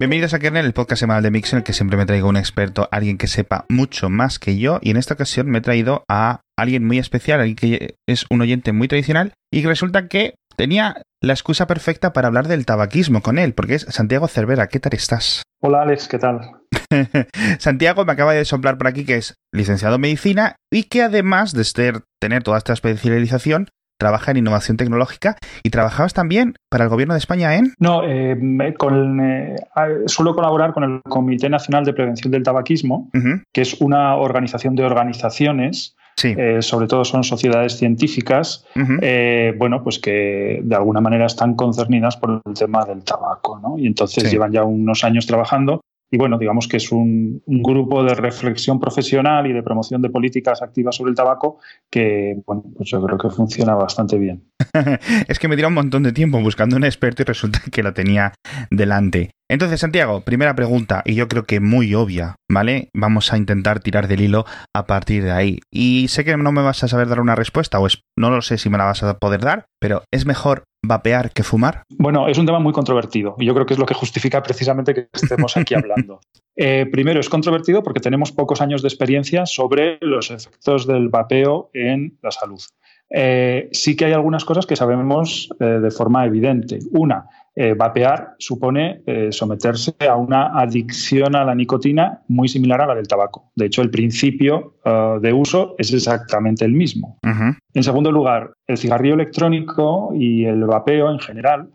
Bienvenidos a Kernel, el podcast semanal de Mix en el que siempre me traigo un experto, alguien que sepa mucho más que yo y en esta ocasión me he traído a alguien muy especial, alguien que es un oyente muy tradicional y que resulta que tenía la excusa perfecta para hablar del tabaquismo con él, porque es Santiago Cervera. ¿Qué tal estás? Hola Alex, ¿qué tal? Santiago me acaba de soplar por aquí que es licenciado en medicina y que además de ser, tener toda esta especialización, trabaja en innovación tecnológica. Y trabajabas también para el gobierno de España en... No, eh, con, eh, suelo colaborar con el Comité Nacional de Prevención del Tabaquismo, que es una organización de organizaciones eh, sobre todo son sociedades científicas, bueno, pues que de alguna manera están concernidas por el tema del tabaco, ¿no? Y entonces llevan ya unos años trabajando y bueno, digamos que es un, grupo de reflexión profesional y de promoción de políticas activas sobre el tabaco que, bueno, pues yo creo que funciona bastante bien. es que me tiró un montón de tiempo buscando un experto y resulta que lo tenía delante. Entonces, Santiago, primera pregunta, y yo creo que muy obvia, ¿vale? Vamos a intentar tirar del hilo a partir de ahí. Y sé que no me vas a saber dar una respuesta, o es, no lo sé si me la vas a poder dar, pero ¿es mejor vapear que fumar? Bueno, es un tema muy controvertido, y yo creo que es lo que justifica precisamente que estemos aquí hablando. Eh, primero, es controvertido porque tenemos pocos años de experiencia sobre los efectos del vapeo en la salud. Eh, sí que hay algunas cosas que sabemos eh, de forma evidente. Una, eh, vapear supone someterse a una adicción a la nicotina muy similar a la del tabaco. De hecho, el principio de uso es exactamente el mismo. En segundo lugar, el cigarrillo electrónico y el vapeo en general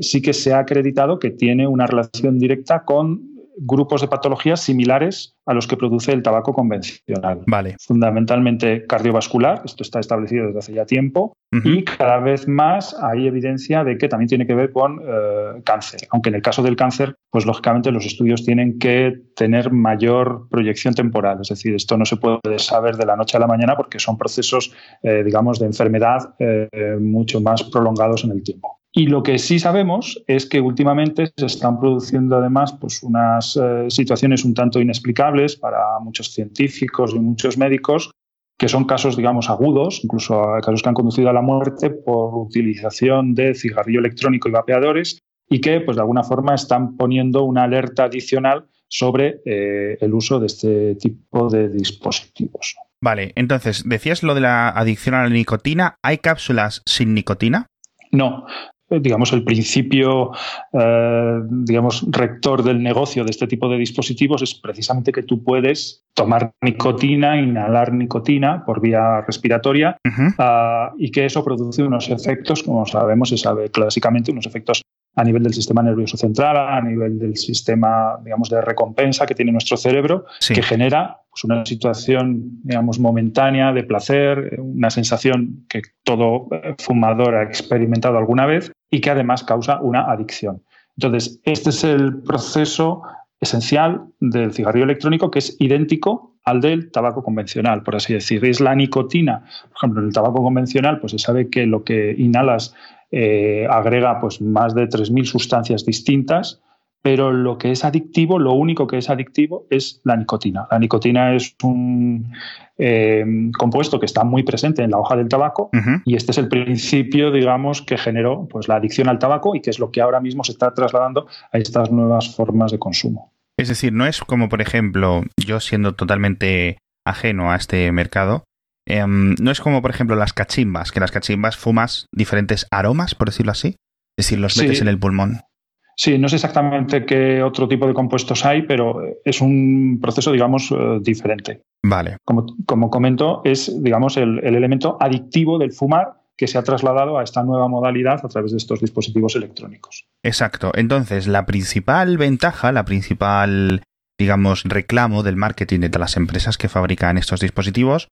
sí que se ha acreditado que tiene una relación directa con grupos de patologías similares a los que produce el tabaco convencional. Vale. Fundamentalmente cardiovascular, esto está establecido desde hace ya tiempo, y cada vez más hay evidencia de que también tiene que ver con eh, cáncer. Aunque en el caso del cáncer, pues lógicamente los estudios tienen que tener mayor proyección temporal. Es decir, esto no se puede saber de la noche a la mañana porque son procesos, eh, digamos, de enfermedad eh, mucho más prolongados en el tiempo. Y lo que sí sabemos es que últimamente se están produciendo además pues, unas eh, situaciones un tanto inexplicables para muchos científicos y muchos médicos, que son casos, digamos, agudos, incluso casos que han conducido a la muerte por utilización de cigarrillo electrónico y vapeadores, y que, pues, de alguna forma, están poniendo una alerta adicional sobre eh, el uso de este tipo de dispositivos. Vale, entonces, decías lo de la adicción a la nicotina. ¿Hay cápsulas sin nicotina? No, eh, digamos, el principio, eh, digamos, rector del negocio de este tipo de dispositivos es precisamente que tú puedes tomar nicotina, inhalar nicotina por vía respiratoria ah, y que eso produce unos efectos, como sabemos, se sabe clásicamente, unos efectos a nivel del sistema nervioso central, a nivel del sistema, digamos, de recompensa que tiene nuestro cerebro, que genera pues, una situación, digamos, momentánea de placer, una sensación que todo eh, fumador ha experimentado alguna vez y que además causa una adicción. Entonces, este es el proceso esencial del cigarrillo electrónico que es idéntico al del tabaco convencional, por así decir. Es la nicotina. Por ejemplo, en el tabaco convencional pues se sabe que lo que inhalas eh, agrega pues, más de 3.000 sustancias distintas, pero lo que es adictivo, lo único que es adictivo es la nicotina. La nicotina es un eh, compuesto que está muy presente en la hoja del tabaco y este es el principio, digamos, que generó pues, la adicción al tabaco y que es lo que ahora mismo se está trasladando a estas nuevas formas de consumo. Es decir, no es como, por ejemplo, yo siendo totalmente ajeno a este mercado, Em, no es como, por ejemplo, las cachimbas, que las cachimbas fumas diferentes aromas, por decirlo así. Es decir, los metes en el pulmón. Sí, no sé exactamente qué otro tipo de compuestos hay, pero es un proceso, digamos, eh, diferente. Vale. Como, como comento, es, digamos, el, el, elemento adictivo del fumar que se ha trasladado a esta nueva modalidad a través de estos dispositivos electrónicos. Exacto. Entonces, la principal ventaja, la principal, digamos, reclamo del marketing de las empresas que fabrican estos dispositivos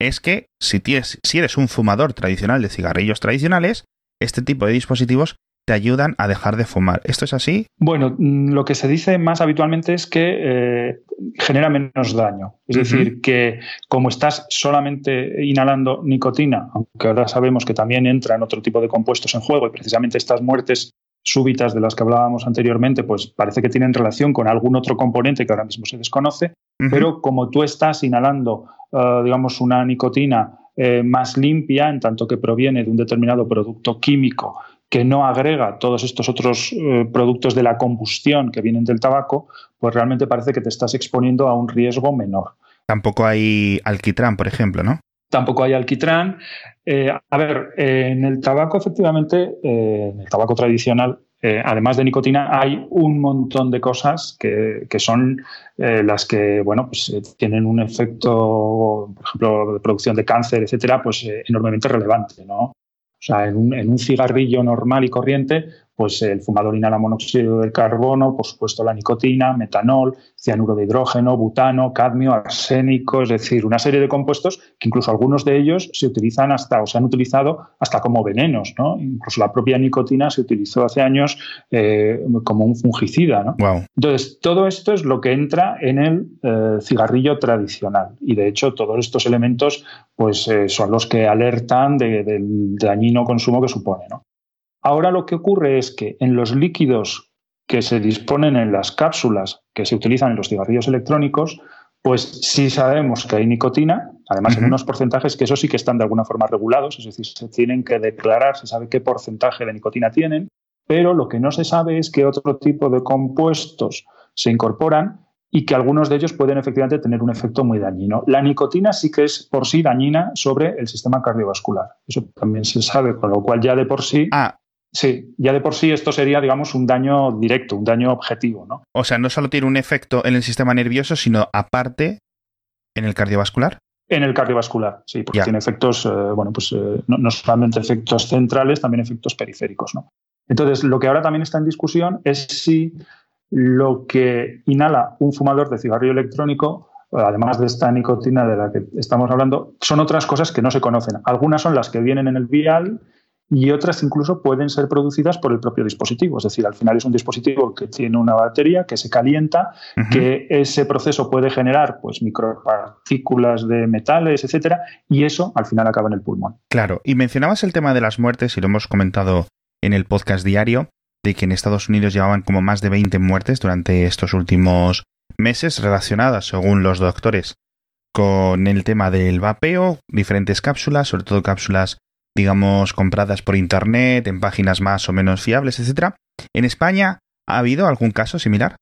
es que si, tienes, si eres un fumador tradicional de cigarrillos tradicionales, este tipo de dispositivos te ayudan a dejar de fumar. ¿Esto es así? Bueno, mm, lo que se dice más habitualmente es que eh, genera menos daño. Es decir, que como estás solamente inhalando nicotina, aunque ahora sabemos que también entran otro tipo de compuestos en juego y precisamente estas muertes súbitas de las que hablábamos anteriormente, pues parece que tienen relación con algún otro componente que ahora mismo se desconoce, pero como tú estás inhalando, eh, digamos, una nicotina eh, más limpia, en tanto que proviene de un determinado producto químico que no agrega todos estos otros eh, productos de la combustión que vienen del tabaco, pues realmente parece que te estás exponiendo a un riesgo menor. Tampoco hay alquitrán, por ejemplo, ¿no? Tampoco hay alquitrán. Eh, a ver, en el tabaco, efectivamente, en el tabaco tradicional, además de nicotina, hay un montón de cosas que, son las que, bueno, pues tienen un efecto, por ejemplo, de producción de cáncer, etcétera, pues enormemente relevante, ¿no? O sea, en un, en un cigarrillo normal y corriente, pues el fumador inhala monóxido de carbono, por supuesto la nicotina, metanol, cianuro de hidrógeno, butano, cadmio, arsénico, es decir, una serie de compuestos que incluso algunos de ellos se utilizan hasta o se han utilizado hasta como venenos, ¿no? Incluso la propia nicotina se utilizó hace años eh, como un fungicida, ¿no? Entonces, todo esto es lo que entra en el eh, cigarrillo tradicional y de hecho todos estos elementos pues eh, son los que alertan del dañino consumo que supone, ¿no? Ahora lo que ocurre es que en los líquidos que se disponen en las cápsulas que se utilizan en los cigarrillos electrónicos, pues sí sabemos que hay nicotina, además en unos porcentajes que eso sí que están de alguna forma regulados, es decir, se tienen que declarar, se sabe qué porcentaje de nicotina tienen, pero lo que no se sabe es qué otro tipo de compuestos se incorporan y que algunos de ellos pueden efectivamente tener un efecto muy dañino. La nicotina sí que es por sí dañina sobre el sistema cardiovascular. Eso también se sabe, con lo cual ya de por sí ah, Sí, ya de por sí esto sería, digamos, un daño directo, un daño objetivo, ¿no? O sea, no solo tiene un efecto en el sistema nervioso, sino aparte en el cardiovascular. En el cardiovascular, sí, porque tiene efectos, eh, bueno, pues eh, no, solamente efectos centrales, también efectos periféricos, ¿no? Entonces, lo que ahora también está en discusión es si lo que inhala un fumador de cigarrillo electrónico además de esta nicotina de la que estamos hablando, son otras cosas que no se conocen. Algunas son las que vienen en el vial y otras incluso pueden ser producidas por el propio dispositivo. Es decir, al final es un dispositivo que tiene una batería que se calienta, que ese proceso puede generar pues, micropartículas de metales, etcétera, y eso al final acaba en el pulmón. Claro, y mencionabas el tema de las muertes, y lo hemos comentado en el podcast diario, de que en Estados Unidos llevaban como más de 20 muertes durante estos últimos meses relacionadas, según los doctores, con el tema del vapeo, diferentes cápsulas, sobre todo cápsulas digamos, compradas por Internet, en páginas más o menos fiables, etcétera. ¿En España ha habido algún caso similar?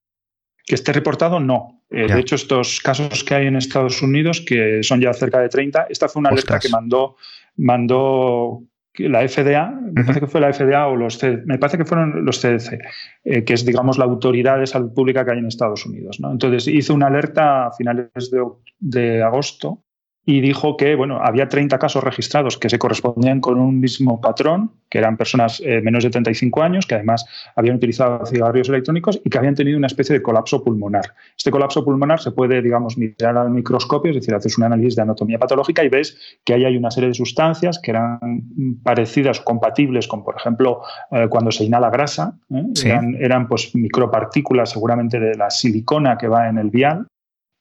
Que esté reportado, no. Eh, de hecho, estos casos que hay en Estados Unidos, que son ya cerca de 30, esta fue una alerta que mandó, mandó la FDA, me parece que fue la FDA o los me parece que fueron los CDC, eh, que es, digamos, la autoridad de salud pública que hay en Estados Unidos. ¿no? Entonces, hizo una alerta a finales de, de agosto y dijo que bueno, había 30 casos registrados que se correspondían con un mismo patrón, que eran personas eh, menos de 35 años, que además habían utilizado cigarrillos electrónicos y que habían tenido una especie de colapso pulmonar. Este colapso pulmonar se puede, digamos, mirar al microscopio, es decir, haces un análisis de anatomía patológica y ves que ahí hay una serie de sustancias que eran parecidas o compatibles con, por ejemplo, eh, cuando se inhala grasa, ¿eh? eran, eran pues micropartículas seguramente de la silicona que va en el vial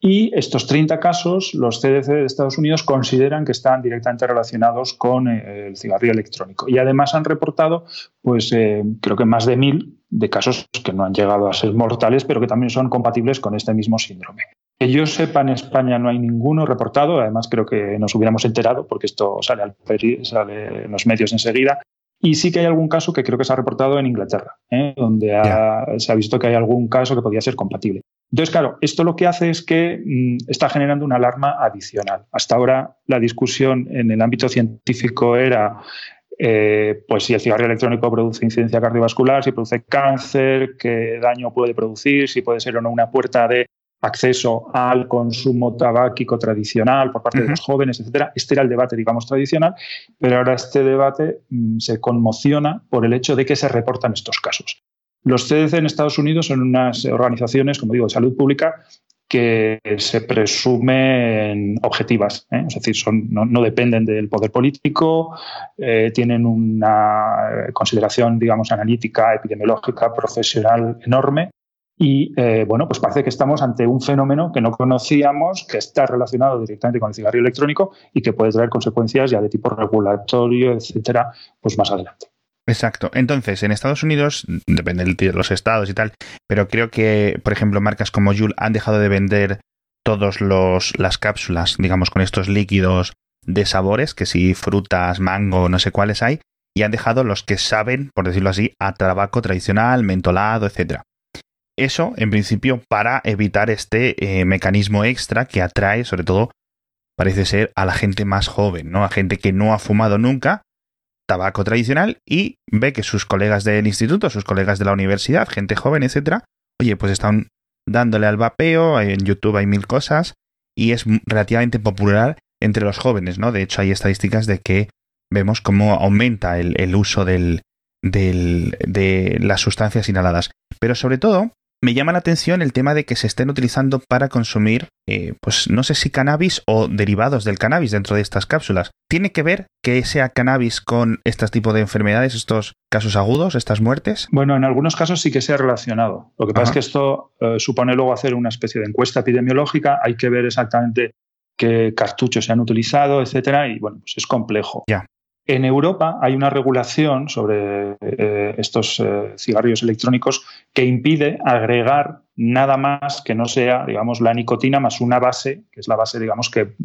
y estos 30 casos, los CDC de Estados Unidos consideran que están directamente relacionados con eh, el cigarrillo electrónico. Y además han reportado, pues eh, creo que más de mil de casos que no han llegado a ser mortales, pero que también son compatibles con este mismo síndrome. Que yo sepa, en España no hay ninguno reportado, además creo que nos hubiéramos enterado, porque esto sale, al sale en los medios enseguida. Y sí que hay algún caso que creo que se ha reportado en Inglaterra, ¿eh? donde se ha visto que hay algún caso que podría ser compatible. Entonces, claro, esto lo que hace es que mm, está generando una alarma adicional. Hasta ahora la discusión en el ámbito científico era eh, pues si el cigarrillo electrónico produce incidencia cardiovascular, si produce cáncer, qué daño puede producir, si puede ser o no una puerta de acceso al consumo tabáquico tradicional por parte de los jóvenes, etcétera. Este era el debate, digamos, tradicional, pero ahora este debate mm, se conmociona por el hecho de que se reportan estos casos. Los CDC en Estados Unidos son unas organizaciones, como digo, de salud pública que se presumen objetivas, ¿eh? es decir, son, no, dependen del poder político, eh, tienen una consideración, digamos, analítica, epidemiológica, profesional enorme y eh, bueno, pues parece que estamos ante un fenómeno que no conocíamos, que está relacionado directamente con el cigarrillo electrónico y que puede traer consecuencias ya de tipo regulatorio, etcétera, pues más adelante. Exacto. Entonces, en Estados Unidos, depende de los estados y tal, pero creo que, por ejemplo, marcas como Juul han dejado de vender todos los las cápsulas, digamos, con estos líquidos de sabores, que si frutas, mango, no sé cuáles hay, y han dejado los que saben, por decirlo así, a tabaco tradicional, mentolado, etcétera. Eso, en principio, para evitar este eh, mecanismo extra que atrae, sobre todo, parece ser a la gente más joven, ¿no? A gente que no ha fumado nunca tabaco tradicional y ve que sus colegas del instituto, sus colegas de la universidad, gente joven, etcétera, oye, pues están dándole al vapeo, en YouTube hay mil cosas y es relativamente popular entre los jóvenes, ¿no? De hecho, hay estadísticas de que vemos cómo aumenta el, el uso del, del, de las sustancias inhaladas. Pero sobre todo, me llama la atención el tema de que se estén utilizando para consumir, eh, pues no sé si cannabis o derivados del cannabis dentro de estas cápsulas. ¿Tiene que ver que sea cannabis con este tipo de enfermedades, estos casos agudos, estas muertes? Bueno, en algunos casos sí que se ha relacionado. Lo que pasa es que esto eh, supone luego hacer una especie de encuesta epidemiológica. Hay que ver exactamente qué cartuchos se han utilizado, etcétera, y bueno, pues es complejo. Ya. En Europa hay una regulación sobre eh, estos eh, cigarrillos electrónicos que impide agregar nada más que no sea, digamos, la nicotina más una base, que es la base, digamos, que,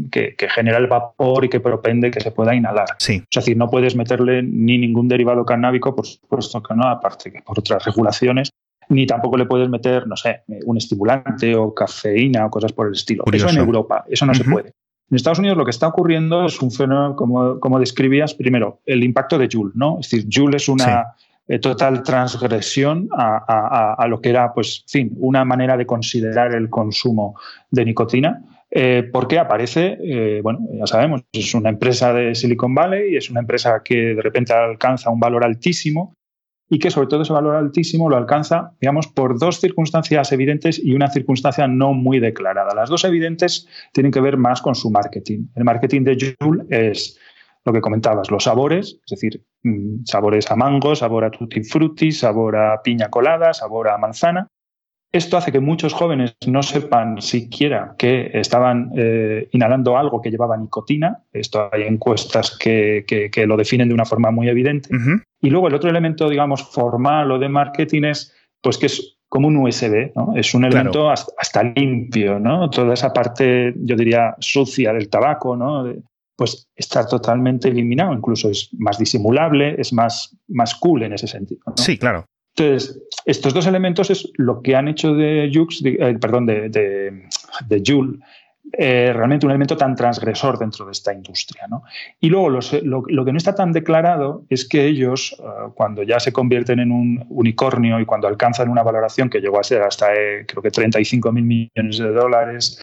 genera el vapor y que propende que se pueda inhalar. Sí. Es decir, no puedes meterle ni ningún derivado canábico, por supuesto que no, aparte que por otras regulaciones, ni tampoco le puedes meter, no sé, un estimulante o cafeína o cosas por el estilo. Eso en Europa, eso no se puede. En Estados Unidos lo que está ocurriendo es un fenómeno, como, como describías, primero, el impacto de Joule, ¿no? Es decir, Joule es una eh, total transgresión a, lo que era, pues, fin, una manera de considerar el consumo de nicotina. Eh, porque aparece, eh, bueno, ya sabemos, es una empresa de Silicon Valley y es una empresa que de repente alcanza un valor altísimo y que sobre todo ese valor altísimo lo alcanza, digamos, por dos circunstancias evidentes y una circunstancia no muy declarada. Las dos evidentes tienen que ver más con su marketing. El marketing de Joule es lo que comentabas, los sabores, es decir, mm, sabores a mango, sabor a tutti frutti, sabor a piña colada, sabor a manzana, esto hace que muchos jóvenes no sepan siquiera que estaban eh, inhalando algo que llevaba nicotina. Esto hay encuestas que, lo definen de una forma muy evidente. Y luego el otro elemento, digamos, formal o de marketing es pues que es como un USB, ¿no? Es un elemento hasta, limpio, ¿no? Toda esa parte, yo diría, sucia del tabaco, ¿no? pues está totalmente eliminado, incluso es más disimulable, es más, más cool en ese sentido. Sí, claro. Entonces, estos dos elementos es lo que han hecho de Jux, eh, perdón, de, de, Joule, eh, realmente un elemento tan transgresor dentro de esta industria. Y luego lo, que no está tan declarado es que ellos, eh, cuando ya se convierten en un unicornio y cuando alcanzan una valoración que llegó a ser hasta creo que 35 mil millones de dólares,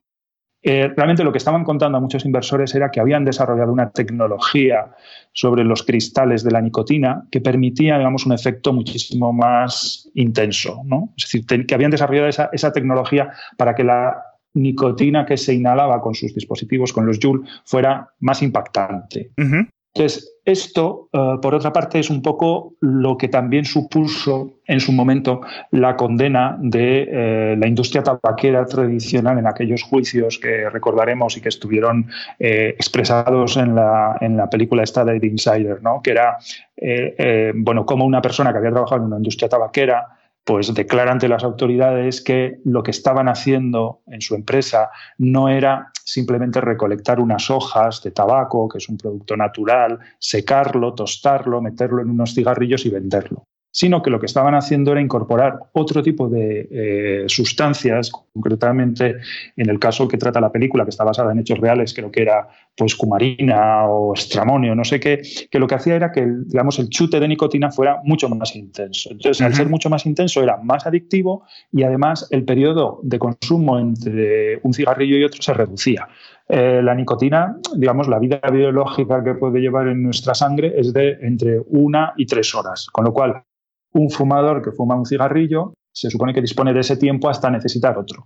eh, realmente lo que estaban contando a muchos inversores era que habían desarrollado una tecnología sobre los cristales de la nicotina que permitía, digamos, un efecto muchísimo más intenso. ¿no? Es decir, que habían desarrollado esa, tecnología para que la nicotina que se inhalaba con sus dispositivos, con los Joule, fuera más impactante. Entonces, esto, eh, por otra parte, es un poco lo que también supuso en su momento la condena de eh, la industria tabaquera tradicional en aquellos juicios que recordaremos y que estuvieron eh, expresados en la, en la película esta de The Insider, ¿no? que era, bueno, como una persona que había trabajado en una industria tabaquera pues declara ante las autoridades que lo que estaban haciendo en su empresa no era simplemente recolectar unas hojas de tabaco, que es un producto natural, secarlo, tostarlo, meterlo en unos cigarrillos y venderlo sino que lo que estaban haciendo era incorporar otro tipo de eh, sustancias, concretamente en el caso que trata la película, que está basada en hechos reales, creo que era pues cumarina o estramonio, no sé qué, que lo que hacía era que el, digamos, el chute de nicotina fuera mucho más intenso. Entonces, al ser mucho más intenso, era más adictivo y además el periodo de consumo entre un cigarrillo y otro se reducía. Eh, la nicotina, digamos, la vida biológica que puede llevar en nuestra sangre es de entre una y tres horas, con lo cual un fumador que fuma un cigarrillo se supone que dispone de ese tiempo hasta necesitar otro.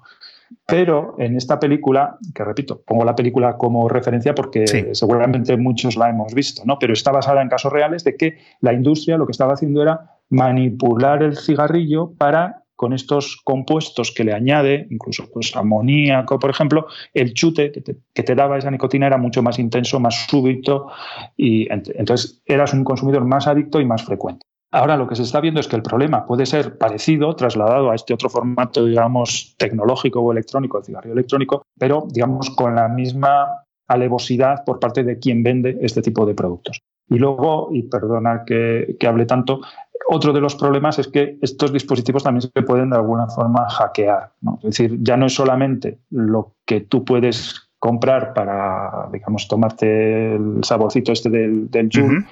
Pero en esta película, que repito, pongo la película como referencia porque seguramente muchos la hemos visto, ¿no? Pero está basada en casos reales de que la industria lo que estaba haciendo era manipular el cigarrillo para con estos compuestos que le añade, incluso pues, amoníaco, por ejemplo, el chute que te, que te, daba esa nicotina era mucho más intenso, más súbito, y entonces eras un consumidor más adicto y más frecuente. Ahora lo que se está viendo es que el problema puede ser parecido, trasladado a este otro formato, digamos, tecnológico o electrónico, el cigarrillo electrónico, pero, digamos, con la misma alevosidad por parte de quien vende este tipo de productos. Y luego, y perdona que, que hable tanto, otro de los problemas es que estos dispositivos también se pueden de alguna forma hackear. ¿no? Es decir, ya no es solamente lo que tú puedes comprar para, digamos, tomarte el saborcito este del, del Joule,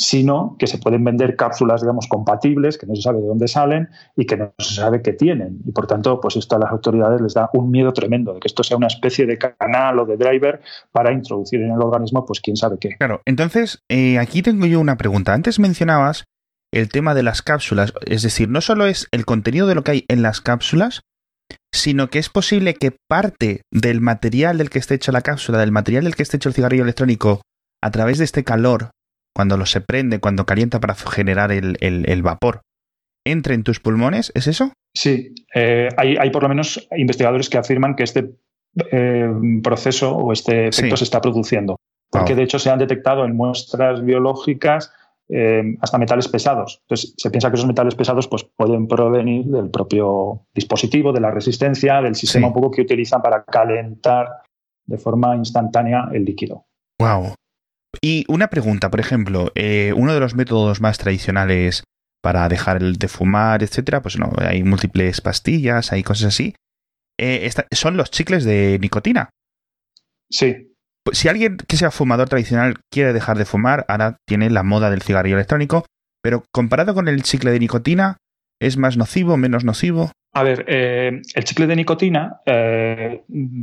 sino que se pueden vender cápsulas, digamos, compatibles, que no se sabe de dónde salen y que no se sabe qué tienen. Y por tanto, pues esto a las autoridades les da un miedo tremendo de que esto sea una especie de canal o de driver para introducir en el organismo, pues quién sabe qué. Claro, entonces, eh, aquí tengo yo una pregunta. Antes mencionabas el tema de las cápsulas, es decir, no solo es el contenido de lo que hay en las cápsulas, sino que es posible que parte del material del que esté hecho la cápsula, del material del que esté hecho el cigarrillo electrónico, a través de este calor cuando lo se prende, cuando calienta para generar el, vapor, entre en tus pulmones, ¿es eso? Sí, eh, hay, por lo menos investigadores que afirman que este eh, proceso o este efecto se está produciendo, porque de hecho se han detectado en muestras biológicas eh, hasta metales pesados. Entonces, se piensa que esos metales pesados pues, pueden provenir del propio dispositivo, de la resistencia, del sistema un poco que utilizan para calentar de forma instantánea el líquido. Wow. Y una pregunta, por ejemplo, eh, uno de los métodos más tradicionales para dejar de fumar, etcétera, pues no, hay múltiples pastillas, hay cosas así. Eh, son los chicles de nicotina. Sí. Pues si alguien que sea fumador tradicional quiere dejar de fumar, ahora tiene la moda del cigarrillo electrónico, pero comparado con el chicle de nicotina, ¿es más nocivo, menos nocivo? A ver, eh, el chicle de nicotina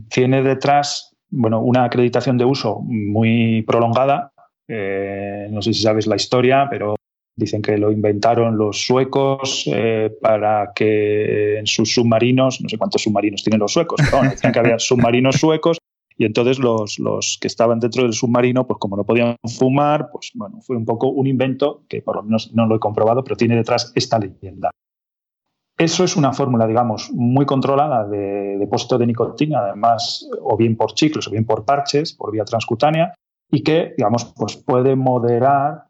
tiene detrás bueno, una acreditación de uso muy prolongada. Eh, no sé si sabes la historia, pero dicen que lo inventaron los suecos eh, para que en sus submarinos, no sé cuántos submarinos tienen los suecos, pero decían que había submarinos suecos y entonces los, los, que estaban dentro del submarino, pues como no podían fumar, pues bueno, fue un poco un invento que por lo menos no lo he comprobado, pero tiene detrás esta leyenda. Eso es una fórmula, digamos, muy controlada de depósito de nicotina, además, o bien por ciclos o bien por parches, por vía transcutánea, y que, digamos, pues puede moderar,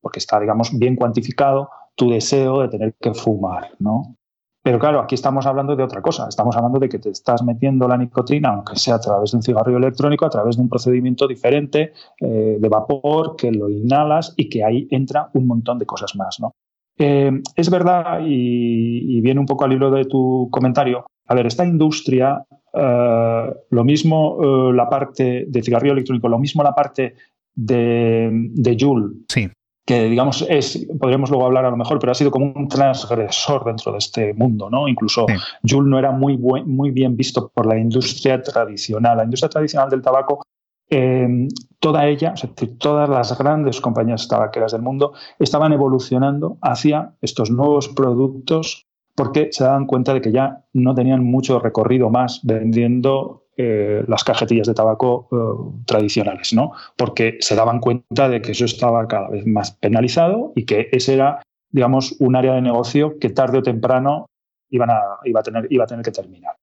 porque está, digamos, bien cuantificado, tu deseo de tener que fumar, ¿no? Pero claro, aquí estamos hablando de otra cosa. Estamos hablando de que te estás metiendo la nicotina, aunque sea a través de un cigarrillo electrónico, a través de un procedimiento diferente eh, de vapor, que lo inhalas y que ahí entra un montón de cosas más, ¿no? Eh, es verdad, y, viene un poco al hilo de tu comentario, a ver, esta industria, eh, lo mismo eh, la parte de cigarrillo electrónico, lo mismo la parte de, de Joule, sí. que digamos es, podríamos luego hablar a lo mejor, pero ha sido como un transgresor dentro de este mundo, ¿no? Incluso sí. Joule no era muy, muy bien visto por la industria tradicional. La industria tradicional del tabaco eh, toda ella, es todas las grandes compañías tabaqueras del mundo estaban evolucionando hacia estos nuevos productos porque se daban cuenta de que ya no tenían mucho recorrido más vendiendo eh, las cajetillas de tabaco eh, tradicionales, ¿no? Porque se daban cuenta de que eso estaba cada vez más penalizado y que ese era, digamos, un área de negocio que tarde o temprano iba, a iba a tener que terminar.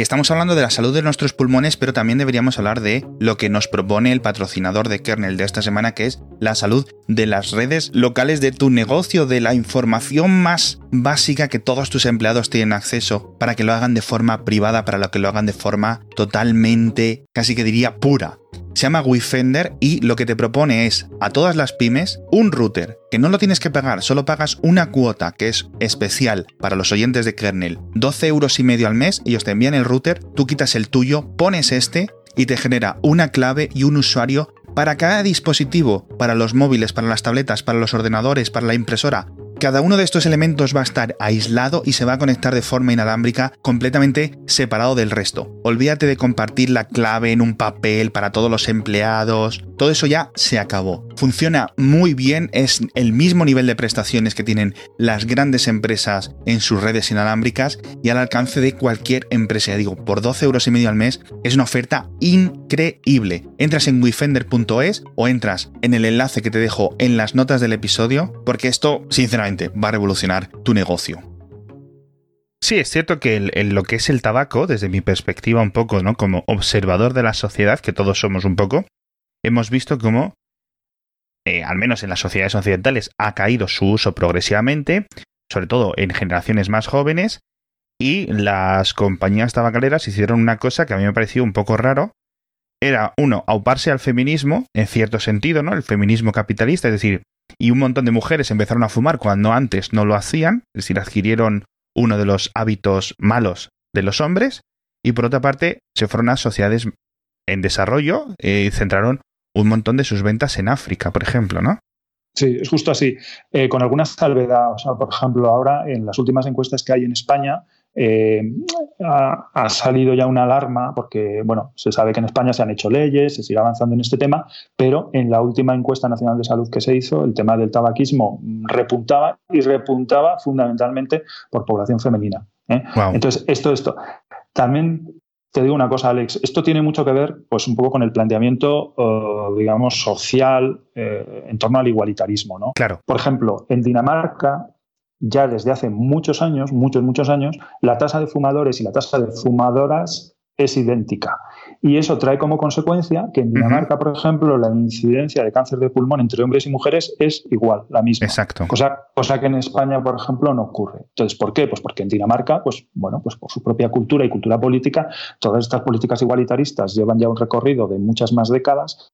Y estamos hablando de la salud de nuestros pulmones, pero también deberíamos hablar de lo que nos propone el patrocinador de Kernel de esta semana, que es la salud de las redes locales de tu negocio, de la información más básica que todos tus empleados tienen acceso para que lo hagan de forma privada, para que lo hagan de forma totalmente, casi que diría pura. Se llama Wifender y lo que te propone es a todas las pymes un router que no lo tienes que pagar, solo pagas una cuota que es especial para los oyentes de kernel, 12 euros y medio al mes, ellos te envían el router, tú quitas el tuyo, pones este y te genera una clave y un usuario para cada dispositivo, para los móviles, para las tabletas, para los ordenadores, para la impresora, cada uno de estos elementos va a estar aislado y se va a conectar de forma inalámbrica completamente separado del resto. Olvídate de compartir la clave en un papel para todos los empleados. Todo eso ya se acabó. Funciona muy bien, es el mismo nivel de prestaciones que tienen las grandes empresas en sus redes inalámbricas y al alcance de cualquier empresa. Digo, por 12 euros y medio al mes es una oferta increíble. Entras en wifender.es o entras en el enlace que te dejo en las notas del episodio porque esto, sinceramente, va a revolucionar tu negocio. Sí, es cierto que lo que es el tabaco, desde mi perspectiva un poco, ¿no? Como observador de la sociedad, que todos somos un poco, hemos visto cómo, eh, al menos en las sociedades occidentales, ha caído su uso progresivamente, sobre todo en generaciones más jóvenes, y las compañías tabacaleras hicieron una cosa que a mí me pareció un poco raro, era uno, auparse al feminismo, en cierto sentido, ¿no? El feminismo capitalista, es decir, y un montón de mujeres empezaron a fumar cuando antes no lo hacían, es decir, adquirieron uno de los hábitos malos de los hombres, y por otra parte se fueron a sociedades en desarrollo eh, y centraron un montón de sus ventas en África, por ejemplo, ¿no? Sí, es justo así. Eh, con algunas salvedades. O sea, por ejemplo, ahora en las últimas encuestas que hay en España, eh, ha, salido ya una alarma porque, bueno, se sabe que en España se han hecho leyes, se sigue avanzando en este tema, pero en la última encuesta nacional de salud que se hizo, el tema del tabaquismo repuntaba y repuntaba fundamentalmente por población femenina. ¿eh? Entonces, esto, esto. También te digo una cosa, Alex, esto tiene mucho que ver, pues, un poco con el planteamiento, eh, digamos, social en torno al igualitarismo, ¿no? Claro. Por ejemplo, en Dinamarca ya desde hace muchos años, muchos, muchos años, la tasa de fumadores y la tasa de fumadoras es idéntica. Y eso trae como consecuencia que en Dinamarca, por ejemplo, la incidencia de cáncer de pulmón entre hombres y mujeres es igual, la misma. Exacto. Cosa, cosa que en España, por ejemplo, no ocurre. Entonces, ¿por qué? Pues porque en Dinamarca, pues bueno, pues por su propia cultura y cultura política, todas estas políticas igualitaristas llevan ya un recorrido de muchas más décadas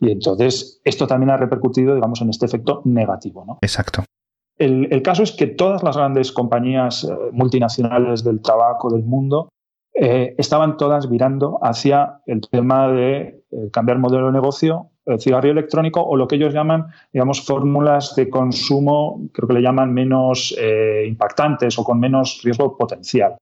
y entonces esto también ha repercutido, digamos, en este efecto negativo. ¿no? Exacto. El, caso es que todas las grandes compañías eh, multinacionales del tabaco del mundo eh, estaban todas virando hacia el tema de eh, cambiar modelo de negocio, el cigarrillo electrónico o lo que ellos llaman, digamos, fórmulas de consumo, creo que le llaman menos impactantes o con menos riesgo potencial.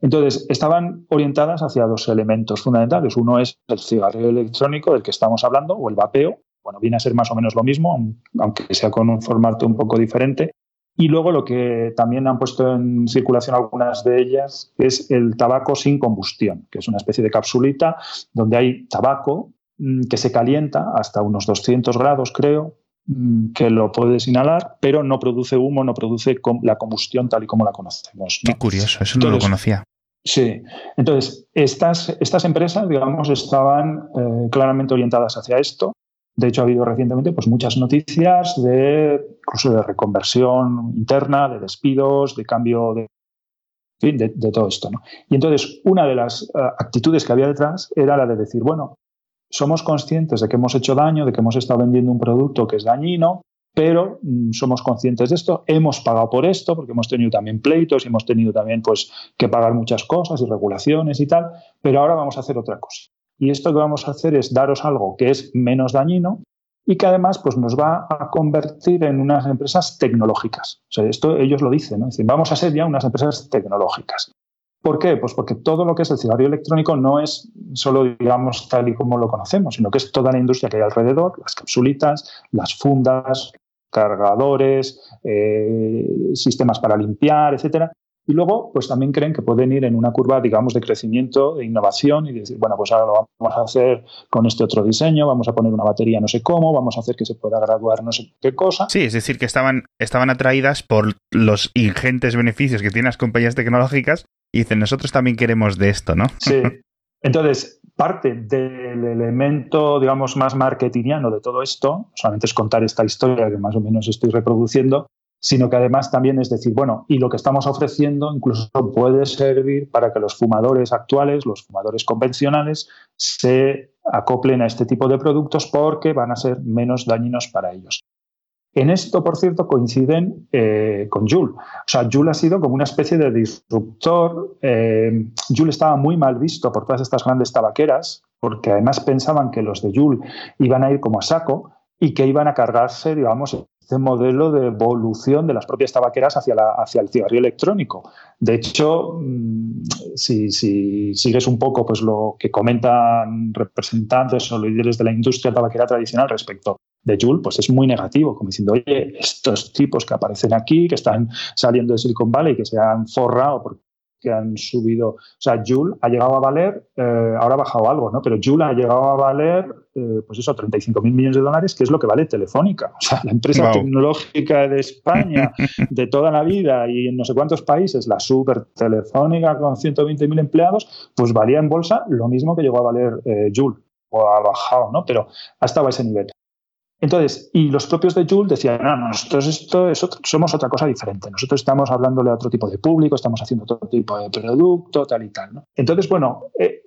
Entonces, estaban orientadas hacia dos elementos fundamentales. Uno es el cigarrillo electrónico del que estamos hablando, o el vapeo, bueno, viene a ser más o menos lo mismo, aunque sea con un formato un poco diferente. Y luego lo que también han puesto en circulación algunas de ellas es el tabaco sin combustión, que es una especie de capsulita donde hay tabaco mm, que se calienta hasta unos 200 grados, creo, mm, que lo puedes inhalar, pero no produce humo, no produce la combustión tal y como la conocemos. Qué curioso, eso no lo conocía. Sí, entonces estas, estas empresas, digamos, estaban eh, claramente orientadas hacia esto de hecho, ha habido recientemente pues, muchas noticias de incluso de reconversión interna, de despidos, de cambio de, de, todo esto. ¿no? Y entonces, una de las eh, actitudes que había detrás era la de decir, bueno, somos conscientes de que hemos hecho daño, de que hemos estado vendiendo un producto que es dañino, pero mm, somos conscientes de esto, hemos pagado por esto, porque hemos tenido también pleitos y hemos tenido también pues, que pagar muchas cosas y regulaciones y tal, pero ahora vamos a hacer otra cosa. Y esto que vamos a hacer es daros algo que es menos dañino y que además pues, nos va a convertir en unas empresas tecnológicas. O sea, esto ellos lo dicen, ¿no? Vamos a ser ya unas empresas tecnológicas. ¿Por qué? Pues porque todo lo que es el cigarrillo electrónico no es solo, digamos, tal y como lo conocemos, sino que es toda la industria que hay alrededor, las capsulitas, las fundas, cargadores, eh, sistemas para limpiar, etcétera, y luego, pues también creen que pueden ir en una curva, digamos, de crecimiento, de innovación y decir, bueno, pues ahora lo vamos a hacer con este otro diseño, vamos a poner una batería no sé cómo, vamos a hacer que se pueda graduar no sé qué cosa. Sí, es decir, que estaban, estaban atraídas por los ingentes beneficios que tienen las compañías tecnológicas y dicen, nosotros también queremos de esto, ¿no? Sí. Entonces, parte del elemento, digamos, más marketingiano de todo esto, solamente es contar esta historia que más o menos estoy reproduciendo, sino que además también es decir, bueno, y lo que estamos ofreciendo incluso puede servir para que los fumadores actuales, los fumadores convencionales, se acoplen a este tipo de productos porque van a ser menos dañinos para ellos. En esto, por cierto, coinciden eh, con Joule. O sea, Joule ha sido como una especie de disruptor. Eh, estaba muy mal visto por todas estas grandes tabaqueras, porque además pensaban que los de Joule iban a ir como a saco y que iban a cargarse, digamos, este modelo de evolución de las propias tabaqueras hacia, la, hacia el cigarrillo electrónico. De hecho, mm, si, sigues un poco pues, lo que comentan representantes o líderes de la industria tabaquera tradicional respecto de Juul, pues es muy negativo, como diciendo, oye, estos tipos que aparecen aquí, que están saliendo de Silicon Valley, que se han forrado porque que han subido. O sea, Joule ha llegado a valer, eh, ahora ha bajado algo, ¿no? Pero Joule ha llegado a valer, eh, pues eso, 35 mil millones de dólares, que es lo que vale Telefónica. O sea, la empresa tecnológica de España de toda la vida y en no sé cuántos países, la super Telefónica con 120 mil empleados, pues valía en bolsa lo mismo que llegó a valer eh, Joule. O ha bajado, ¿no? Pero ha estado a ese nivel. Entonces, y los propios de Joule decían, no, nosotros esto somos otra cosa diferente. Nosotros estamos hablándole a otro tipo de público, estamos haciendo otro tipo de producto, tal y tal. ¿no? Entonces, bueno, eh,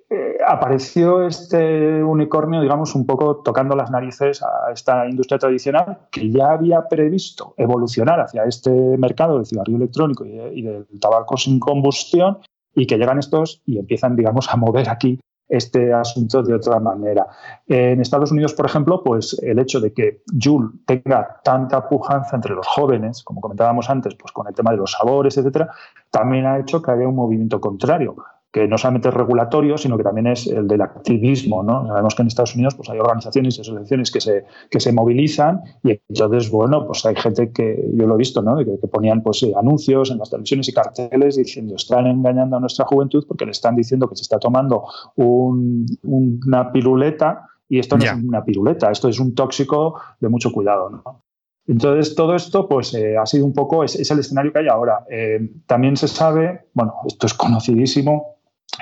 apareció este unicornio, digamos, un poco tocando las narices a esta industria tradicional que ya había previsto evolucionar hacia este mercado del cigarrillo electrónico y, del tabaco sin combustión y que llegan estos y empiezan, digamos, a mover aquí este asunto de otra manera. En Estados Unidos, por ejemplo, pues el hecho de que Juul tenga tanta pujanza entre los jóvenes, como comentábamos antes, pues con el tema de los sabores, etcétera, también ha hecho que haya un movimiento contrario que no solamente es regulatorio, sino que también es el del activismo. ¿no? Sabemos que en Estados Unidos pues, hay organizaciones y asociaciones que se, que se movilizan y entonces, bueno, pues hay gente que, yo lo he visto, ¿no? que, ponían pues, eh, anuncios en las televisiones y carteles diciendo están engañando a nuestra juventud porque le están diciendo que se está tomando una piruleta y esto no es una piruleta, esto es un tóxico de mucho cuidado. ¿no? Entonces, todo esto pues, eh, ha sido un poco, es, el escenario que hay ahora. Eh, también se sabe, bueno, esto es conocidísimo,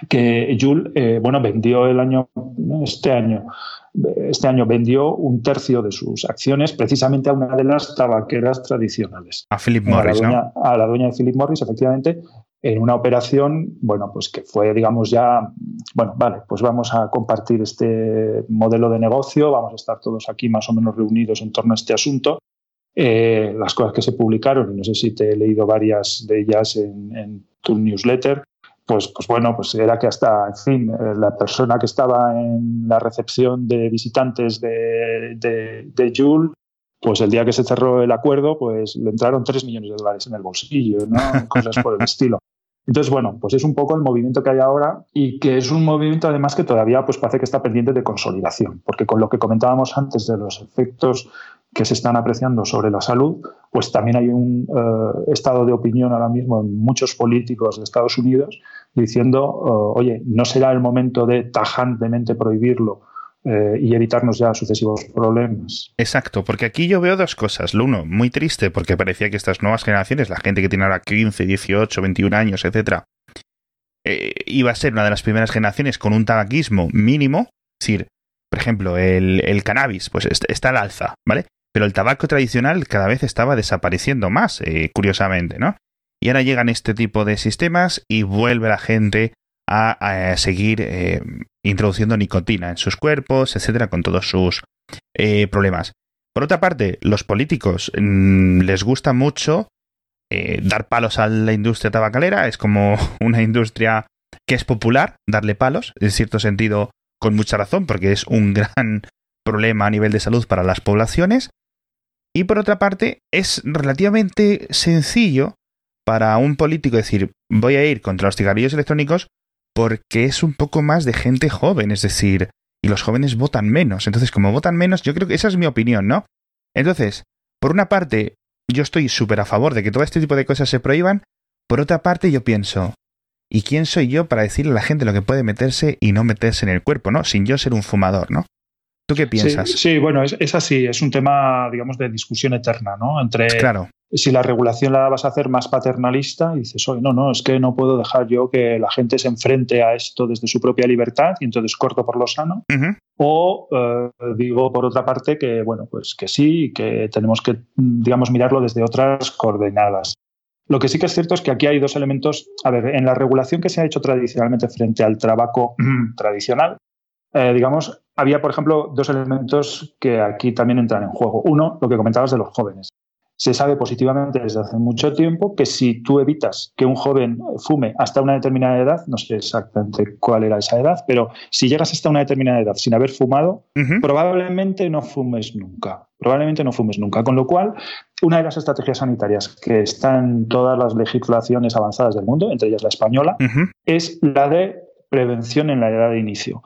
que Jules, eh, bueno, vendió el año, este año, este año vendió un tercio de sus acciones precisamente a una de las tabaqueras tradicionales. A Philip Morris, a ¿no? A la dueña de Philip Morris, efectivamente, en una operación, bueno, pues que fue, digamos, ya, bueno, vale, pues vamos a compartir este modelo de negocio, vamos a estar todos aquí más o menos reunidos en torno a este asunto. Eh, las cosas que se publicaron, y no sé si te he leído varias de ellas en, en tu newsletter, pues, pues bueno, pues era que hasta, en fin, eh, la persona que estaba en la recepción de visitantes de, de, de Joule, pues el día que se cerró el acuerdo, pues le entraron 3 millones de dólares en el bolsillo, ¿no? Cosas por el estilo. Entonces, bueno, pues es un poco el movimiento que hay ahora y que es un movimiento además que todavía pues parece que está pendiente de consolidación, porque con lo que comentábamos antes de los efectos que se están apreciando sobre la salud, pues también hay un eh, estado de opinión ahora mismo en muchos políticos de Estados Unidos diciendo, oh, oye, no será el momento de tajantemente prohibirlo eh, y evitarnos ya sucesivos problemas. Exacto, porque aquí yo veo dos cosas. Lo uno, muy triste, porque parecía que estas nuevas generaciones, la gente que tiene ahora 15, 18, 21 años, etcétera, eh, iba a ser una de las primeras generaciones con un tabaquismo mínimo. Es decir, por ejemplo, el, el cannabis, pues está al alza, ¿vale? Pero el tabaco tradicional cada vez estaba desapareciendo más, eh, curiosamente, ¿no? Y ahora llegan este tipo de sistemas y vuelve la gente a, seguir eh, introduciendo nicotina en sus cuerpos, etcétera, con todos sus eh, problemas. Por otra parte, los políticos mm, les gusta mucho dar palos a la industria tabacalera, es como una industria que es popular, darle palos, en cierto sentido, con mucha razón, porque es un gran problema a nivel de salud para las poblaciones. Y por otra parte, es relativamente sencillo para un político decir voy a ir contra los cigarrillos electrónicos porque es un poco más de gente joven, es decir, y los jóvenes votan menos. Entonces, como votan menos, yo creo que esa es mi opinión, ¿no? Entonces, por una parte, yo estoy súper a favor de que todo este tipo de cosas se prohíban, por otra parte, yo pienso, ¿y quién soy yo para decirle a la gente lo que puede meterse y no meterse en el cuerpo, ¿no? Sin yo ser un fumador, ¿no? ¿Tú qué piensas? Sí, bueno, es, así, es un tema, digamos, de discusión eterna, ¿no? Entre claro. si la regulación la vas a hacer más paternalista y dices, oye, no, no, es que no puedo dejar yo que la gente se enfrente a esto desde su propia libertad y entonces corto por lo sano. O eh, digo, por otra parte, que, bueno, pues que sí, que tenemos que, digamos, mirarlo desde otras coordenadas. Lo que sí que es cierto es que aquí hay dos elementos. A ver, en la regulación que se ha hecho tradicionalmente frente al trabajo tradicional, eh, digamos, había, por ejemplo, dos elementos que aquí también entran en juego. Uno, lo que comentabas de los jóvenes. Se sabe positivamente desde hace mucho tiempo que si tú evitas que un joven fume hasta una determinada edad, no sé exactamente cuál era esa edad, pero si llegas hasta una determinada edad sin haber fumado, probablemente no fumes nunca. Probablemente no fumes nunca. Con lo cual, una de las estrategias sanitarias que están en todas las legislaciones avanzadas del mundo, entre ellas la española, es la de prevención en la edad de inicio.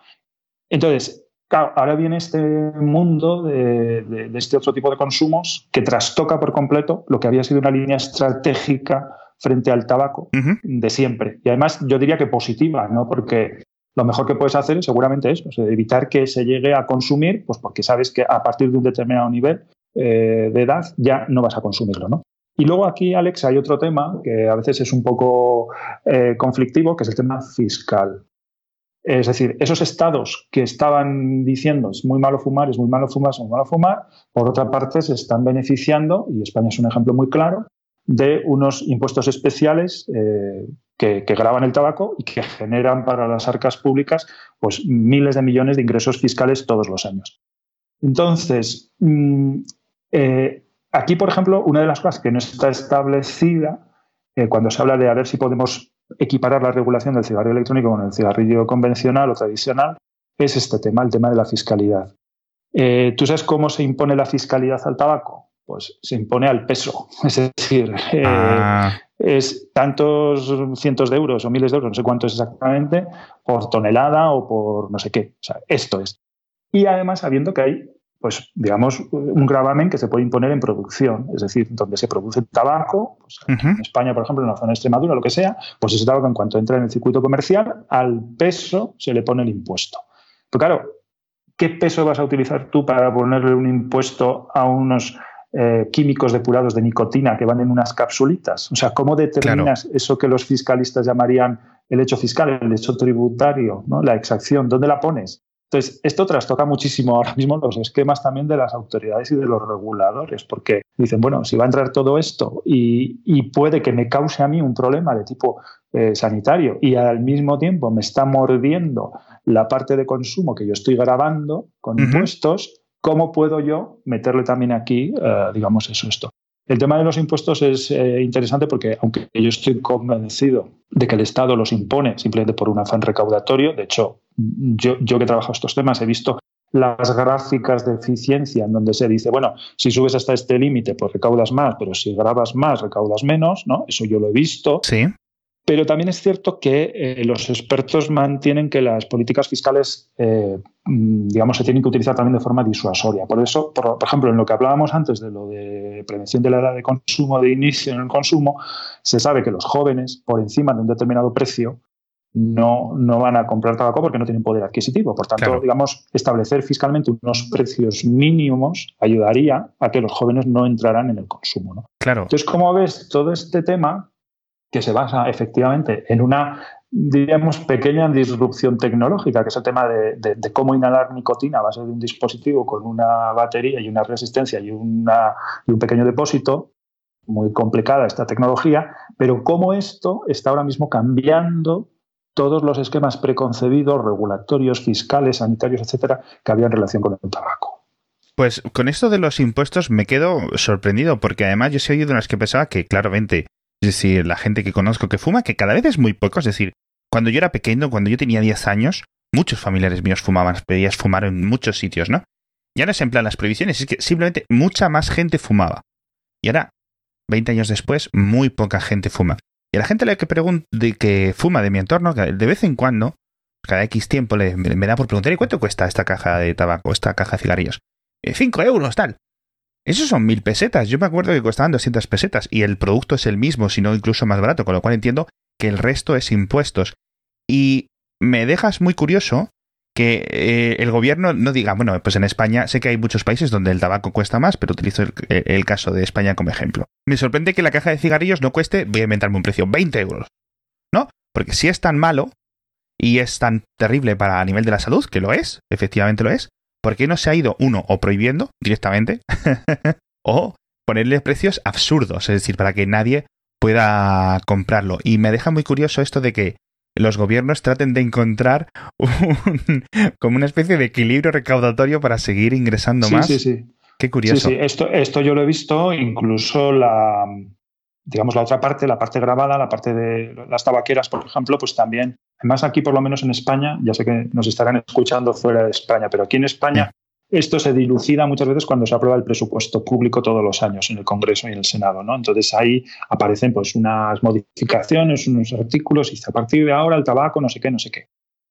Entonces, ahora viene este mundo de, este otro tipo de consumos que trastoca por completo lo que había sido una línea estratégica frente al tabaco de siempre. Y además yo diría que positiva, ¿no? Porque lo mejor que puedes hacer seguramente es evitar que se llegue a consumir, pues porque sabes que a partir de un determinado nivel eh, de edad ya no vas a consumirlo, ¿no? Y luego aquí, Alex, hay otro tema que a veces es un poco eh, conflictivo, que es el tema fiscal. Es decir, esos estados que estaban diciendo es muy malo fumar, es muy malo fumar, es muy malo fumar, por otra parte se están beneficiando, y España es un ejemplo muy claro, de unos impuestos especiales, eh, que, graban el tabaco y que generan para las arcas públicas pues, miles de millones de ingresos fiscales todos los años. Entonces, mm, eh, aquí, por ejemplo, una de las cosas que no está establecida eh, cuando se habla de a ver si podemos equiparar la regulación del cigarrillo electrónico con el cigarrillo convencional o tradicional, es este tema, el tema de la fiscalidad. Eh, ¿Tú sabes cómo se impone la fiscalidad al tabaco? Pues se impone al peso. Es decir, ah es tantos cientos de euros o miles de euros, no sé cuánto es exactamente, por tonelada o por no sé qué. O sea, esto es. Y además sabiendo que hay, pues, digamos, un gravamen que se puede imponer en producción, es decir, donde se produce tabaco, pues, en España, por ejemplo, en la zona de Extremadura, lo que sea, pues ese tabaco en cuanto entra en el circuito comercial, al peso se le pone el impuesto. Pero claro, ¿qué peso vas a utilizar tú para ponerle un impuesto a unos eh, químicos depurados de nicotina que van en unas capsulitas. O sea, ¿cómo determinas eso que los fiscalistas llamarían el hecho fiscal, el hecho tributario, ¿no? la exacción? ¿Dónde la pones? Entonces, esto trastoca muchísimo ahora mismo los esquemas también de las autoridades y de los reguladores, porque dicen, bueno, si va a entrar todo esto y, puede que me cause a mí un problema de tipo eh, sanitario y al mismo tiempo me está mordiendo la parte de consumo que yo estoy grabando con impuestos, ¿Cómo puedo yo meterle también aquí, eh, digamos, eso, esto? El tema de los impuestos es eh, interesante porque, aunque yo estoy convencido de que el Estado los impone simplemente por un afán recaudatorio, de hecho, yo, yo que trabajo estos temas he visto las gráficas de eficiencia en donde se dice, bueno, si subes hasta este límite, pues recaudas más, pero si grabas más, recaudas menos, ¿no? Eso yo lo he visto. Sí. Pero también es cierto que eh, los expertos mantienen que las políticas fiscales, eh, mm, digamos, se tienen que utilizar también de forma disuasoria. Por eso, por, ejemplo, en lo que hablábamos antes de lo de prevención de la edad de consumo, de inicio en el consumo, se sabe que los jóvenes, por encima de un determinado precio, no, no van a comprar tabaco porque no tienen poder adquisitivo. Por tanto, digamos, establecer fiscalmente unos precios mínimos ayudaría a que los jóvenes no entraran en el consumo. ¿no? Claro. Entonces, como ves, todo este tema que se basa efectivamente en una, digamos, pequeña disrupción tecnológica, que es el tema de, cómo inhalar nicotina a base de un dispositivo con una batería y una resistencia y, una, y un pequeño depósito, muy complicada esta tecnología, pero cómo esto está ahora mismo cambiando todos los esquemas preconcebidos, regulatorios, fiscales, sanitarios, etcétera, que había en relación con el tabaco. Pues con esto de los impuestos me quedo sorprendido, porque además yo soy de las que pensaba que claramente es decir, la gente que conozco que fuma, que cada vez es muy poco. Es decir, cuando yo era pequeño, cuando yo tenía 10 años, muchos familiares míos fumaban, pedías fumar en muchos sitios, ¿no? Ya no es en plan las prohibiciones, es que simplemente mucha más gente fumaba. Y ahora, 20 años después, muy poca gente fuma. Y a la gente a la que que fuma de mi entorno, de vez en cuando, cada X tiempo le, me da por preguntar, ¿y cuánto cuesta esta caja de tabaco, esta caja de cigarrillos? 5 eh, euros, tal. Esos son mil pesetas. Yo me acuerdo que costaban 200 pesetas y el producto es el mismo, sino incluso más barato, con lo cual entiendo que el resto es impuestos. Y me dejas muy curioso que eh, el gobierno no diga, bueno, pues en España sé que hay muchos países donde el tabaco cuesta más, pero utilizo el, el, caso de España como ejemplo. Me sorprende que la caja de cigarrillos no cueste, voy a inventarme un precio, 20 euros. ¿No? Porque si es tan malo y es tan terrible para a nivel de la salud, que lo es, efectivamente lo es, ¿por qué no se ha ido uno o prohibiendo directamente o ponerle precios absurdos, es decir, para que nadie pueda comprarlo? Y me deja muy curioso esto de que los gobiernos traten de encontrar como una especie de equilibrio recaudatorio para seguir ingresando más. Sí, sí. Qué curioso. Sí, sí. Esto, esto yo lo he visto, incluso la, digamos, la otra parte, la parte grabada, la parte de las tabaqueras, por ejemplo, pues también, además aquí por lo menos en España, ya sé que nos estarán escuchando fuera de España, pero aquí en España esto se dilucida muchas veces cuando se aprueba el presupuesto público todos los años en el Congreso y en el Senado, ¿no? Entonces ahí aparecen pues unas modificaciones, unos artículos y a partir de ahora el tabaco, no sé qué, no sé qué.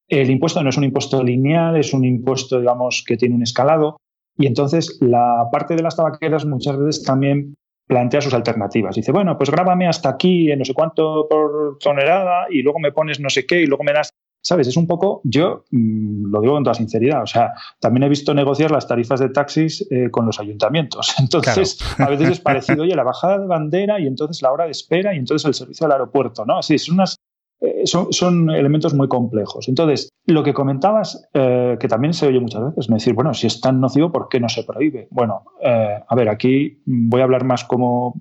El impuesto no es un impuesto lineal, es un impuesto, digamos, que tiene un escalado. Y entonces la parte de las tabaqueras muchas veces también plantea sus alternativas. Dice, bueno, pues grábame hasta aquí en no sé cuánto por tonelada y luego me pones no sé qué y luego me das... ¿Sabes? Es un poco, yo mm, lo digo con toda sinceridad, o sea, también he visto negociar las tarifas de taxis eh, con los ayuntamientos. Entonces, a veces es parecido, oye, la bajada de bandera y entonces la hora de espera y entonces el servicio al aeropuerto, ¿no? Así, son unas eh, son, elementos muy complejos. Entonces, lo que comentabas, eh, que también se oye muchas veces, me decir, bueno, si es tan nocivo, ¿por qué no se prohíbe? Bueno, eh, a ver, aquí voy a hablar más como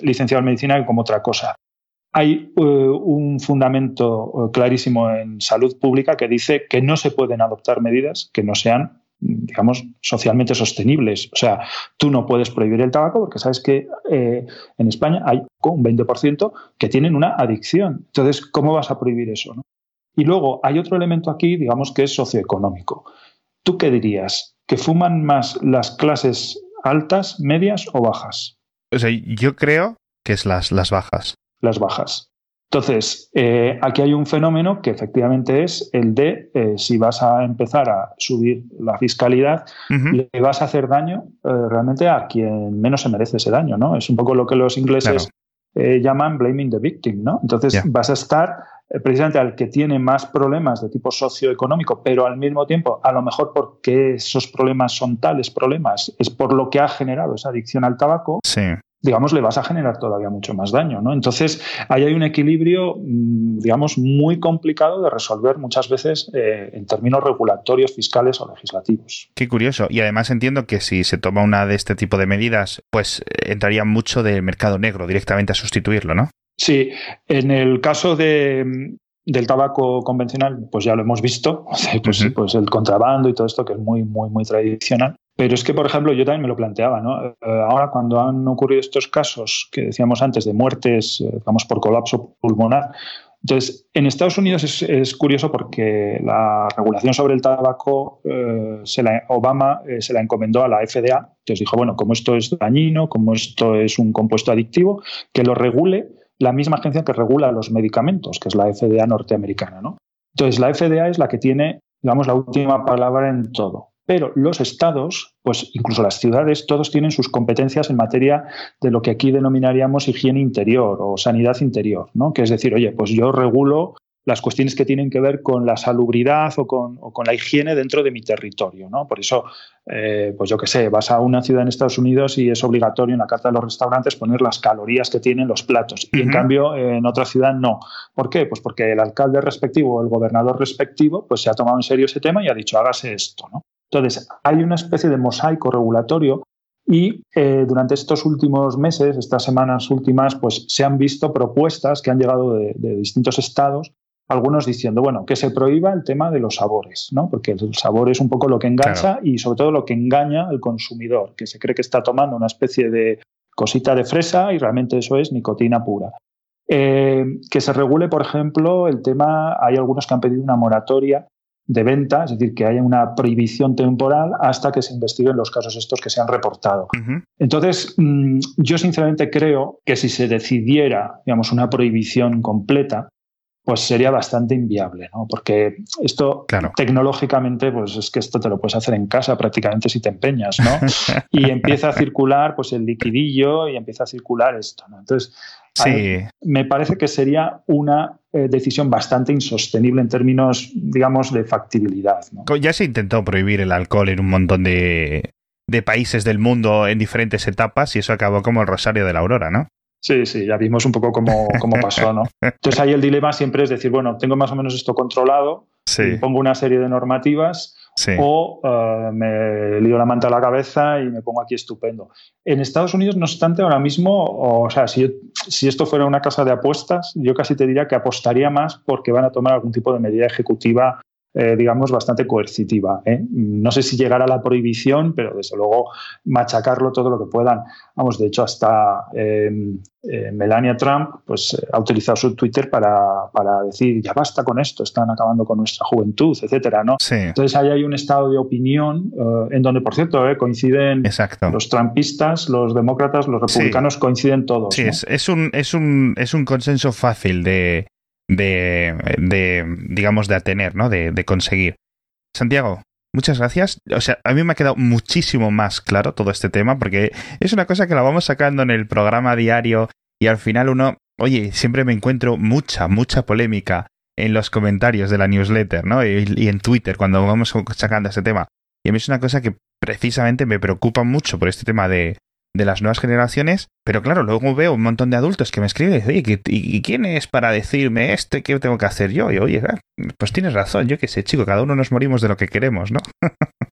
licenciado en medicina que como otra cosa. hay un fundamento clarísimo en salud pública que dice que no se pueden adoptar medidas que no sean digamos, socialmente sostenibles. O sea, tú no puedes prohibir el tabaco porque sabes que eh, en España hay un 20% que tienen una adicción. Entonces, ¿cómo vas a prohibir eso? Y luego hay otro elemento aquí, digamos, que es socioeconómico. ¿Tú qué dirías? ¿Que fuman más las clases altas, medias o bajas? O sea, yo creo que es las, las bajas las bajas. Entonces, eh, aquí hay un fenómeno que efectivamente es el de eh, si vas a empezar a subir la fiscalidad, le vas a hacer daño eh, realmente a quien menos se merece ese daño, ¿no? Es un poco lo que los ingleses llaman blaming the victim, ¿no? Entonces vas a estar precisamente al que tiene más problemas de tipo socioeconómico, pero al mismo tiempo, a lo mejor porque esos problemas son tales problemas, es por lo que ha generado esa adicción al tabaco, sí digamos, le vas a generar todavía mucho más daño. ¿no? Entonces, ahí hay un equilibrio, mm, digamos, muy complicado de resolver muchas veces eh, en términos regulatorios, fiscales o legislativos. Qué curioso. Y además entiendo que si se toma una de este tipo de medidas, pues eh, entraría mucho del mercado negro directamente a sustituirlo, ¿no? Sí, en el caso de, del tabaco convencional, pues ya lo hemos visto, pues, pues, el contrabando y todo esto que es muy, muy, muy tradicional. Pero es que, por ejemplo, yo también me lo planteaba, ¿no? Eh, ahora, cuando han ocurrido estos casos que decíamos antes de muertes, eh, digamos, por colapso pulmonar, entonces, en Estados Unidos es, curioso porque la regulación sobre el tabaco, eh, se la, Obama se la encomendó a la FDA. Entonces dijo, bueno, como esto es dañino, como esto es un compuesto adictivo, que lo regule la misma agencia que regula los medicamentos, que es la FDA norteamericana, ¿no? Entonces, la FDA es la que tiene, digamos, la última palabra en todo. Pero los estados, pues incluso las ciudades, todos tienen sus competencias en materia de lo que aquí denominaríamos higiene interior o sanidad interior, ¿no? Que es decir, oye, pues yo regulo las cuestiones que tienen que ver con la salubridad o con, la higiene dentro de mi territorio. ¿no? Por eso, eh, pues yo qué sé, vas a una ciudad en Estados Unidos y es obligatorio en la carta de los restaurantes poner las calorías que tienen los platos. Y en cambio, en otra ciudad no. ¿Por qué? Pues porque el alcalde respectivo o el gobernador respectivo pues se ha tomado en serio ese tema y ha dicho, hágase esto. ¿no? Entonces, hay una especie de mosaico regulatorio y eh, durante estos últimos meses, estas semanas últimas, pues se han visto propuestas que han llegado de, distintos estados, algunos diciendo, bueno, que se prohíba el tema de los sabores, ¿no? Porque el sabor es un poco lo que engancha y sobre todo lo que engaña al consumidor, que se cree que está tomando una especie de cosita de fresa y realmente eso es nicotina pura. Eh, que se regule, por ejemplo, el tema, hay algunos que han pedido una moratoria de venta, es decir, que haya una prohibición temporal hasta que se investiguen los casos estos que se han reportado. Entonces, mm, yo sinceramente creo que si se decidiera, digamos, una prohibición completa, pues sería bastante inviable, ¿no? Porque esto tecnológicamente, pues es que esto te lo puedes hacer en casa prácticamente si te empeñas, ¿no? y empieza a circular pues el liquidillo y empieza a circular esto, ¿no? Entonces, sí. me parece que sería una eh, decisión bastante insostenible en términos, digamos, de factibilidad. ¿no? Ya se intentó prohibir el alcohol en un montón de, de países del mundo en diferentes etapas y eso acabó como el Rosario de la Aurora, ¿no? Sí, sí, ya vimos un poco cómo, cómo pasó, ¿no? Entonces ahí el dilema siempre es decir, bueno, tengo más o menos esto controlado, pongo una serie de normativas o eh, me lío la manta a la cabeza y me pongo aquí estupendo. En Estados Unidos, no obstante, ahora mismo, o, sea, si, si esto fuera una casa de apuestas, yo casi te diría que apostaría más porque van a tomar algún tipo de medida ejecutiva eh, digamos, bastante coercitiva. ¿eh? No sé si llegar a la prohibición, pero desde luego machacarlo todo lo que puedan. Vamos, de hecho, hasta em, eh, Melania Trump pues, ha utilizado su Twitter para, decir, ya basta con esto, están acabando con nuestra juventud, etcétera, ¿no? Entonces ahí hay un estado de opinión en donde, por cierto, coinciden los trumpistas, los demócratas, los republicanos, coinciden todos. Sí, es, un, es, un, es un consenso fácil de, de, de digamos, de atener, ¿no? De, de conseguir. Santiago, muchas gracias. O sea, a mí me ha quedado muchísimo más claro todo este tema porque es una cosa que la vamos sacando en el programa diario y al final uno, oye, siempre me encuentro mucha, mucha polémica en los comentarios de la newsletter, ¿no? Y, en Twitter cuando vamos sacando este tema. Y a mí es una cosa que precisamente me preocupa mucho por este tema de, de las nuevas generaciones, pero claro, luego veo un montón de adultos que me escriben y dicen, ¿y, quién es para decirme esto? ¿Qué tengo que hacer yo? Y oye, ah, pues tienes razón, yo qué sé, chico, cada uno nos morimos de lo que queremos, ¿no?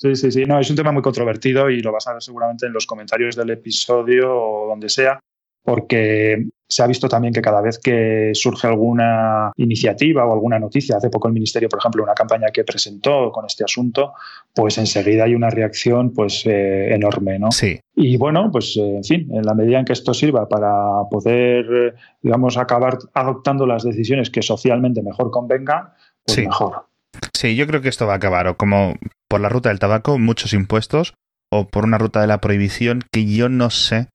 sí, sí, sí, no, es un tema muy controvertido y lo vas a ver seguramente en los comentarios del episodio o donde sea, porque se ha visto también que cada vez que surge alguna iniciativa o alguna noticia, hace poco el Ministerio, por ejemplo, una campaña que presentó con este asunto, pues enseguida hay una reacción pues eh, enorme, ¿no? Sí. Y bueno, pues eh, en fin, en la medida en que esto sirva para poder, digamos, acabar adoptando las decisiones que socialmente mejor convengan, pues mejor. Sí, yo creo que esto va a acabar, o como por la ruta del tabaco, muchos impuestos, o por una ruta de la prohibición que yo no sé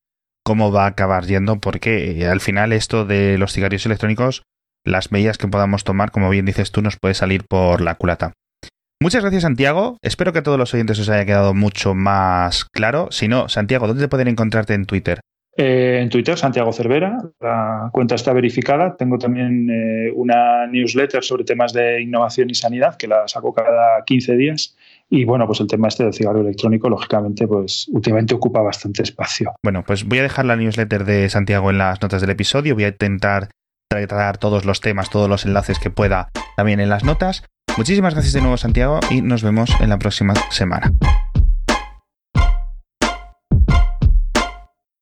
cómo va a acabar yendo, porque eh, al final esto de los cigarrillos electrónicos, las medidas que podamos tomar, como bien dices tú, nos puede salir por la culata. Muchas gracias, Santiago. Espero que a todos los oyentes os haya quedado mucho más claro. Si no, Santiago, ¿dónde pueden encontrarte en Twitter? Eh, en Twitter, Santiago Cervera, la cuenta está verificada. Tengo también eh, una newsletter sobre temas de innovación y sanidad que la saco cada 15 días. Y bueno, pues el tema este del cigarro electrónico, lógicamente, pues últimamente ocupa bastante espacio. Bueno, pues voy a dejar la newsletter de Santiago en las notas del episodio. Voy a intentar tratar todos los temas, todos los enlaces que pueda también en las notas. Muchísimas gracias de nuevo, Santiago, y nos vemos en la próxima semana.